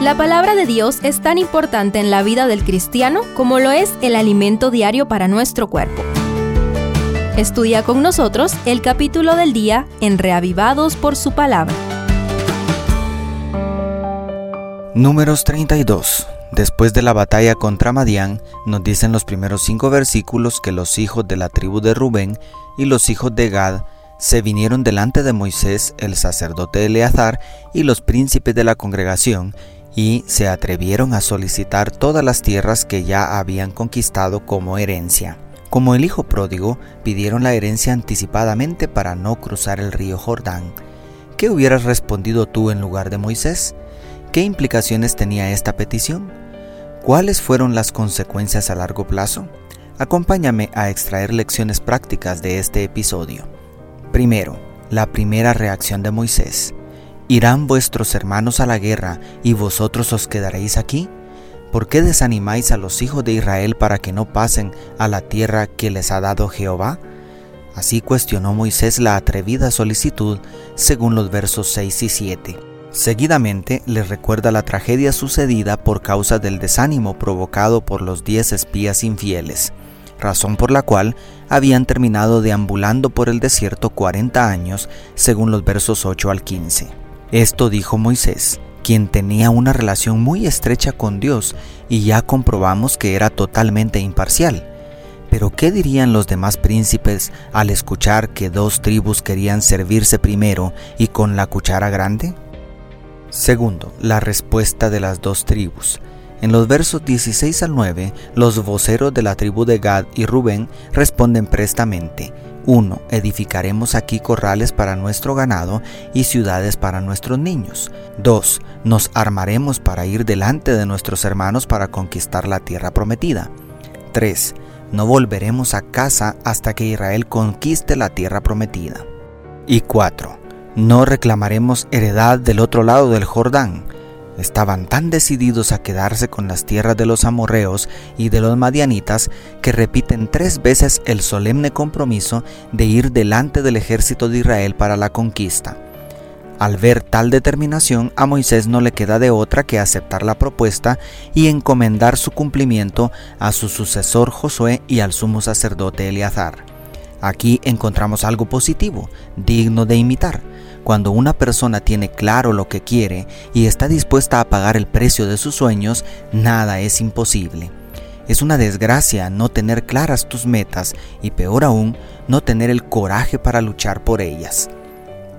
La palabra de Dios es tan importante en la vida del cristiano como lo es el alimento diario para nuestro cuerpo. Estudia con nosotros el capítulo del día en Reavivados por su palabra. Números 32. Después de la batalla contra Madián, nos dicen los primeros cinco versículos que los hijos de la tribu de Rubén y los hijos de Gad se vinieron delante de Moisés, el sacerdote Eleazar y los príncipes de la congregación, y se atrevieron a solicitar todas las tierras que ya habían conquistado como herencia. Como el hijo pródigo, pidieron la herencia anticipadamente para no cruzar el río Jordán. ¿Qué hubieras respondido tú en lugar de Moisés? ¿Qué implicaciones tenía esta petición? ¿Cuáles fueron las consecuencias a largo plazo? Acompáñame a extraer lecciones prácticas de este episodio. Primero, la primera reacción de Moisés. ¿Irán vuestros hermanos a la guerra y vosotros os quedaréis aquí? ¿Por qué desanimáis a los hijos de Israel para que no pasen a la tierra que les ha dado Jehová? Así cuestionó Moisés la atrevida solicitud según los versos 6 y 7. Seguidamente les recuerda la tragedia sucedida por causa del desánimo provocado por los diez espías infieles, razón por la cual habían terminado deambulando por el desierto 40 años, según los versos 8 al 15. Esto dijo Moisés, quien tenía una relación muy estrecha con Dios y ya comprobamos que era totalmente imparcial. Pero ¿qué dirían los demás príncipes al escuchar que dos tribus querían servirse primero y con la cuchara grande? Segundo, la respuesta de las dos tribus. En los versos 16 al 9, los voceros de la tribu de Gad y Rubén responden prestamente. 1. Edificaremos aquí corrales para nuestro ganado y ciudades para nuestros niños. 2. Nos armaremos para ir delante de nuestros hermanos para conquistar la tierra prometida. 3. No volveremos a casa hasta que Israel conquiste la tierra prometida. Y 4 no reclamaremos heredad del otro lado del Jordán. Estaban tan decididos a quedarse con las tierras de los amorreos y de los madianitas que repiten tres veces el solemne compromiso de ir delante del ejército de Israel para la conquista. Al ver tal determinación, a Moisés no le queda de otra que aceptar la propuesta y encomendar su cumplimiento a su sucesor Josué y al sumo sacerdote Eleazar. Aquí encontramos algo positivo, digno de imitar cuando una persona tiene claro lo que quiere y está dispuesta a pagar el precio de sus sueños, nada es imposible. Es una desgracia no tener claras tus metas y peor aún, no tener el coraje para luchar por ellas.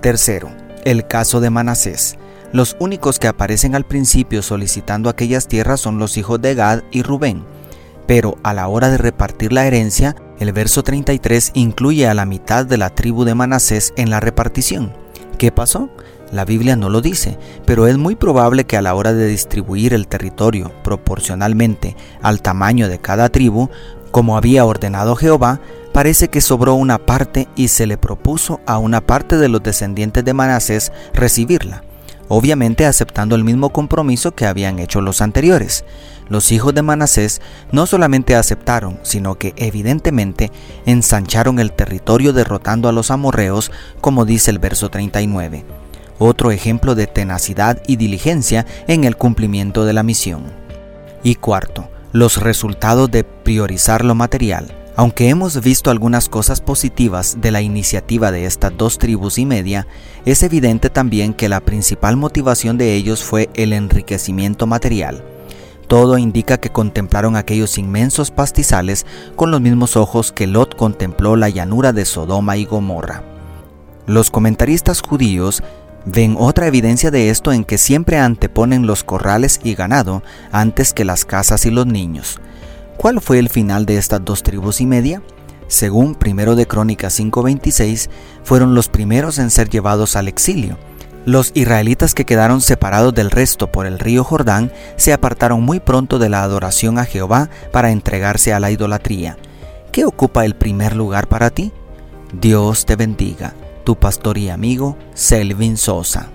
Tercero, el caso de Manasés. Los únicos que aparecen al principio solicitando aquellas tierras son los hijos de Gad y Rubén, pero a la hora de repartir la herencia, el verso 33 incluye a la mitad de la tribu de Manasés en la repartición. ¿Qué pasó? La Biblia no lo dice, pero es muy probable que a la hora de distribuir el territorio proporcionalmente al tamaño de cada tribu, como había ordenado Jehová, parece que sobró una parte y se le propuso a una parte de los descendientes de Manasés recibirla, obviamente aceptando el mismo compromiso que habían hecho los anteriores. Los hijos de Manasés no solamente aceptaron, sino que evidentemente ensancharon el territorio derrotando a los amorreos, como dice el verso 39. Otro ejemplo de tenacidad y diligencia en el cumplimiento de la misión. Y cuarto, los resultados de priorizar lo material. Aunque hemos visto algunas cosas positivas de la iniciativa de estas dos tribus y media, es evidente también que la principal motivación de ellos fue el enriquecimiento material. Todo indica que contemplaron aquellos inmensos pastizales con los mismos ojos que Lot contempló la llanura de Sodoma y Gomorra. Los comentaristas judíos ven otra evidencia de esto en que siempre anteponen los corrales y ganado antes que las casas y los niños. ¿Cuál fue el final de estas dos tribus y media? Según 1 de Crónicas 5:26, fueron los primeros en ser llevados al exilio, los israelitas que quedaron separados del resto por el río Jordán se apartaron muy pronto de la adoración a Jehová para entregarse a la idolatría. ¿Qué ocupa el primer lugar para ti? Dios te bendiga, tu pastor y amigo Selvin Sosa.